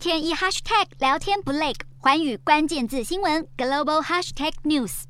天一 hashtag 聊天不累，寰宇关键字新闻 global hashtag news。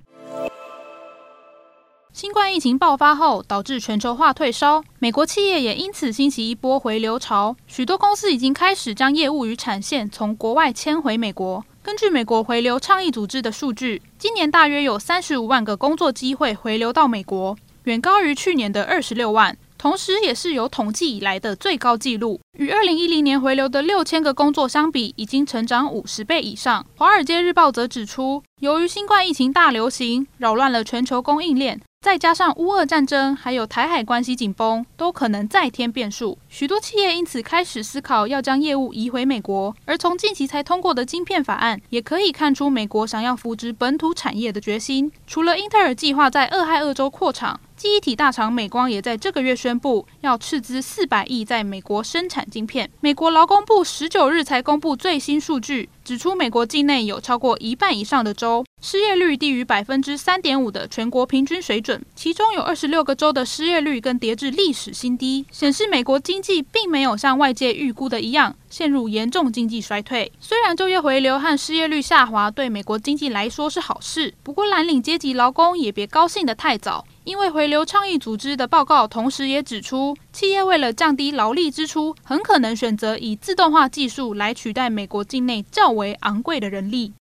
新冠疫情爆发后，导致全球化退烧，美国企业也因此兴起一波回流潮，许多公司已经开始将业务与产线从国外迁回美国。根据美国回流倡议组织的数据，今年大约有三十五万个工作机会回流到美国，远高于去年的二十六万。同时，也是有统计以来的最高纪录，与二零一零年回流的六千个工作相比，已经成长五十倍以上。华尔街日报则指出，由于新冠疫情大流行，扰乱了全球供应链。再加上乌俄战争，还有台海关系紧绷，都可能再添变数。许多企业因此开始思考要将业务移回美国。而从近期才通过的晶片法案，也可以看出美国想要扶植本土产业的决心。除了英特尔计划在俄亥俄州扩厂，记忆体大厂美光也在这个月宣布要斥资四百亿在美国生产晶片。美国劳工部十九日才公布最新数据，指出美国境内有超过一半以上的州，失业率低于百分之三点五的全国平均水准，其中有二十六个州的失业率更跌至历史新低，显示美国经济并没有像外界预估的一样陷入严重经济衰退。虽然就业回流和失业率下滑对美国经济来说是好事，不过蓝领阶级劳工也别高兴得太早，因为回流倡议组织的报告同时也指出，企业为了降低劳力支出，很可能选择以自动化技术来取代美国境内较为昂贵的人力。